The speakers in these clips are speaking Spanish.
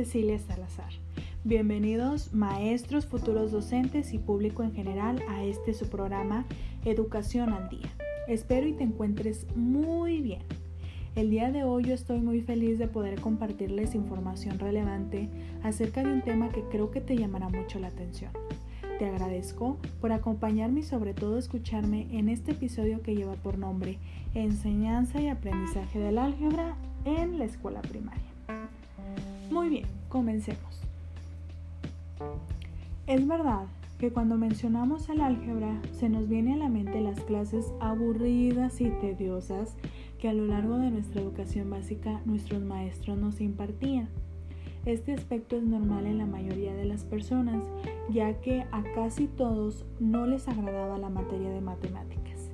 Cecilia Salazar. Bienvenidos maestros, futuros docentes y público en general a este su programa Educación al Día. Espero y te encuentres muy bien. El día de hoy yo estoy muy feliz de poder compartirles información relevante acerca de un tema que creo que te llamará mucho la atención. Te agradezco por acompañarme y sobre todo escucharme en este episodio que lleva por nombre Enseñanza y aprendizaje del álgebra en la escuela primaria. Muy bien, comencemos. Es verdad que cuando mencionamos el álgebra se nos viene a la mente las clases aburridas y tediosas que a lo largo de nuestra educación básica nuestros maestros nos impartían. Este aspecto es normal en la mayoría de las personas, ya que a casi todos no les agradaba la materia de matemáticas,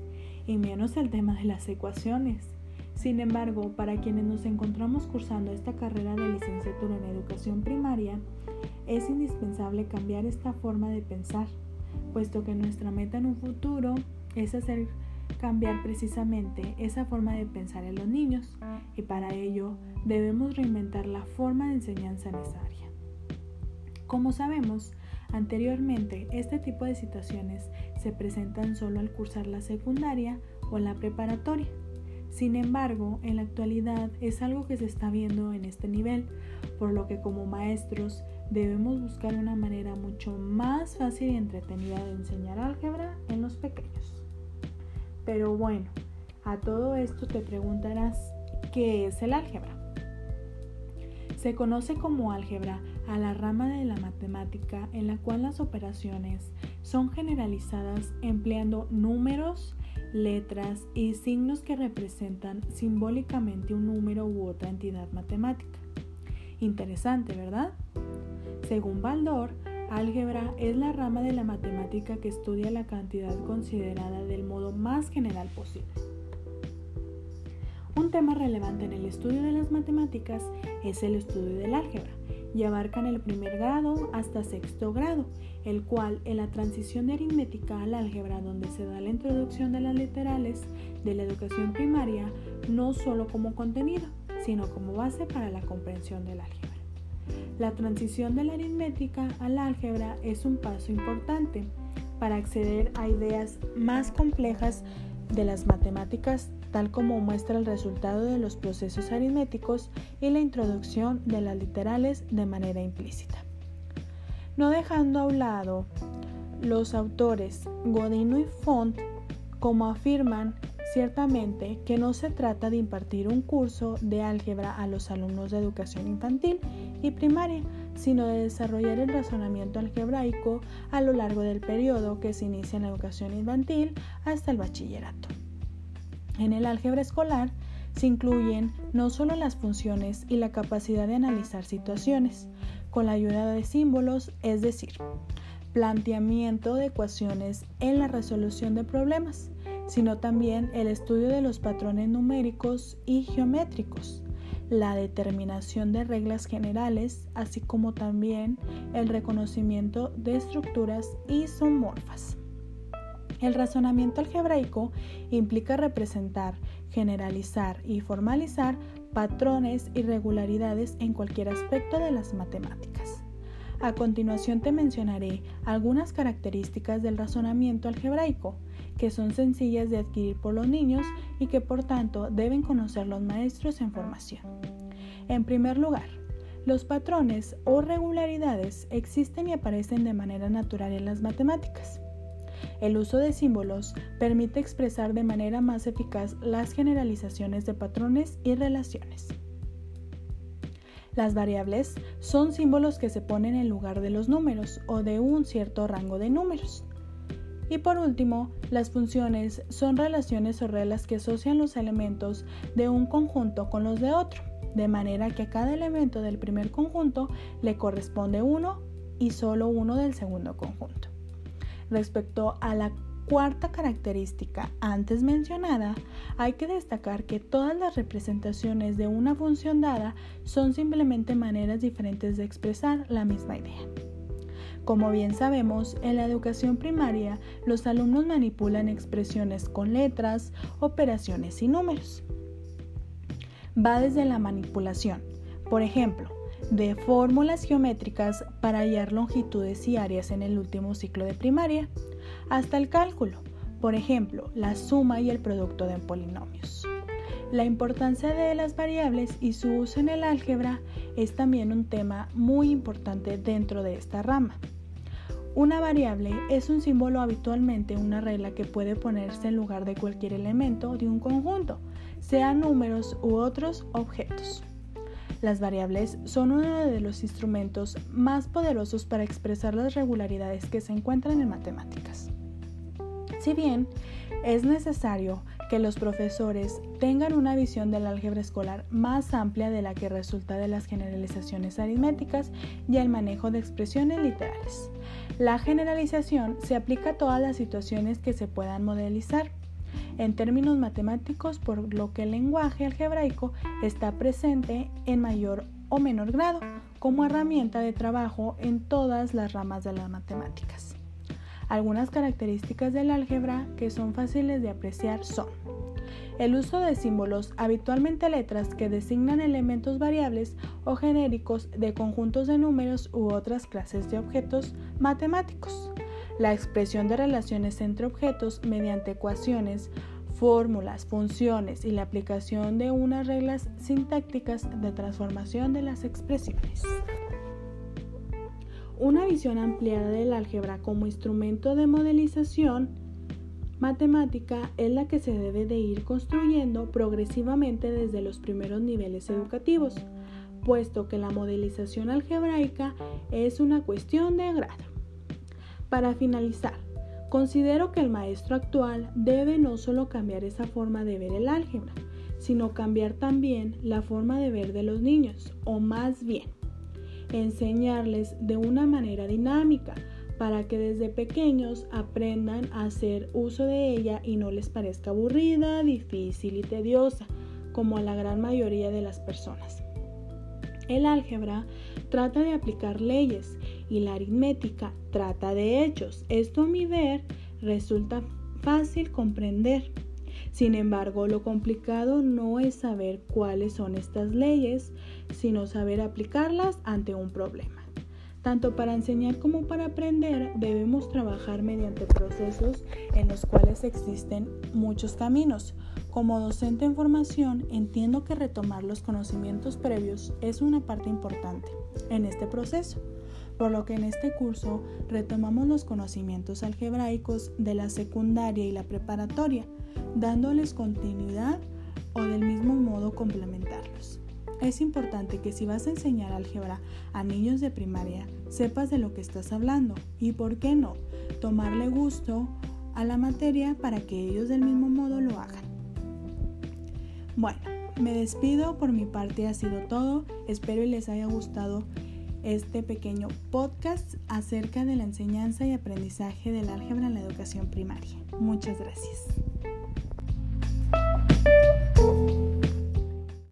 y menos el tema de las ecuaciones. Sin embargo, para quienes nos encontramos cursando esta carrera de licenciatura en educación primaria, es indispensable cambiar esta forma de pensar, puesto que nuestra meta en un futuro es hacer cambiar precisamente esa forma de pensar en los niños y para ello debemos reinventar la forma de enseñanza en esa área. Como sabemos, anteriormente este tipo de situaciones se presentan solo al cursar la secundaria o la preparatoria. Sin embargo, en la actualidad es algo que se está viendo en este nivel, por lo que como maestros debemos buscar una manera mucho más fácil y entretenida de enseñar álgebra en los pequeños. Pero bueno, a todo esto te preguntarás, ¿qué es el álgebra? Se conoce como álgebra a la rama de la matemática en la cual las operaciones son generalizadas empleando números, letras y signos que representan simbólicamente un número u otra entidad matemática. Interesante, ¿verdad? Según Baldor, Álgebra es la rama de la matemática que estudia la cantidad considerada del modo más general posible. Un tema relevante en el estudio de las matemáticas es el estudio del álgebra y abarcan el primer grado hasta sexto grado, el cual en la transición de aritmética al álgebra donde se da la introducción de las literales de la educación primaria no solo como contenido, sino como base para la comprensión del álgebra. La transición de la aritmética al álgebra es un paso importante para acceder a ideas más complejas de las matemáticas, tal como muestra el resultado de los procesos aritméticos y la introducción de las literales de manera implícita. No dejando a un lado los autores Godino y Font, como afirman Ciertamente que no se trata de impartir un curso de álgebra a los alumnos de educación infantil y primaria, sino de desarrollar el razonamiento algebraico a lo largo del periodo que se inicia en la educación infantil hasta el bachillerato. En el álgebra escolar se incluyen no solo las funciones y la capacidad de analizar situaciones, con la ayuda de símbolos, es decir, planteamiento de ecuaciones en la resolución de problemas, sino también el estudio de los patrones numéricos y geométricos, la determinación de reglas generales, así como también el reconocimiento de estructuras isomorfas. El razonamiento algebraico implica representar, generalizar y formalizar patrones y regularidades en cualquier aspecto de las matemáticas. A continuación te mencionaré algunas características del razonamiento algebraico, que son sencillas de adquirir por los niños y que por tanto deben conocer los maestros en formación. En primer lugar, los patrones o regularidades existen y aparecen de manera natural en las matemáticas. El uso de símbolos permite expresar de manera más eficaz las generalizaciones de patrones y relaciones. Las variables son símbolos que se ponen en lugar de los números o de un cierto rango de números. Y por último, las funciones son relaciones o reglas que asocian los elementos de un conjunto con los de otro, de manera que a cada elemento del primer conjunto le corresponde uno y solo uno del segundo conjunto. Respecto a la cuarta característica antes mencionada, hay que destacar que todas las representaciones de una función dada son simplemente maneras diferentes de expresar la misma idea. Como bien sabemos, en la educación primaria los alumnos manipulan expresiones con letras, operaciones y números. Va desde la manipulación. Por ejemplo, de fórmulas geométricas para hallar longitudes y áreas en el último ciclo de primaria, hasta el cálculo, por ejemplo, la suma y el producto de polinomios. La importancia de las variables y su uso en el álgebra es también un tema muy importante dentro de esta rama. Una variable es un símbolo habitualmente una regla que puede ponerse en lugar de cualquier elemento de un conjunto, sean números u otros objetos. Las variables son uno de los instrumentos más poderosos para expresar las regularidades que se encuentran en matemáticas. Si bien es necesario que los profesores tengan una visión del álgebra escolar más amplia de la que resulta de las generalizaciones aritméticas y el manejo de expresiones literales. La generalización se aplica a todas las situaciones que se puedan modelizar en términos matemáticos, por lo que el lenguaje algebraico está presente en mayor o menor grado como herramienta de trabajo en todas las ramas de las matemáticas. Algunas características del álgebra que son fáciles de apreciar son el uso de símbolos, habitualmente letras que designan elementos variables o genéricos de conjuntos de números u otras clases de objetos matemáticos, la expresión de relaciones entre objetos mediante ecuaciones, fórmulas, funciones y la aplicación de unas reglas sintácticas de transformación de las expresiones. Una visión ampliada del álgebra como instrumento de modelización matemática es la que se debe de ir construyendo progresivamente desde los primeros niveles educativos, puesto que la modelización algebraica es una cuestión de grado. Para finalizar, considero que el maestro actual debe no solo cambiar esa forma de ver el álgebra, sino cambiar también la forma de ver de los niños, o más bien, enseñarles de una manera dinámica para que desde pequeños aprendan a hacer uso de ella y no les parezca aburrida, difícil y tediosa, como a la gran mayoría de las personas. El álgebra trata de aplicar leyes y la aritmética trata de hechos. Esto a mi ver resulta fácil comprender. Sin embargo, lo complicado no es saber cuáles son estas leyes, sino saber aplicarlas ante un problema. Tanto para enseñar como para aprender debemos trabajar mediante procesos en los cuales existen muchos caminos. Como docente en formación entiendo que retomar los conocimientos previos es una parte importante en este proceso, por lo que en este curso retomamos los conocimientos algebraicos de la secundaria y la preparatoria, dándoles continuidad o del mismo modo complementarlos. Es importante que si vas a enseñar álgebra a niños de primaria, sepas de lo que estás hablando y, ¿por qué no?, tomarle gusto a la materia para que ellos del mismo modo lo hagan. Bueno, me despido, por mi parte ha sido todo, espero y les haya gustado este pequeño podcast acerca de la enseñanza y aprendizaje del álgebra en la educación primaria. Muchas gracias.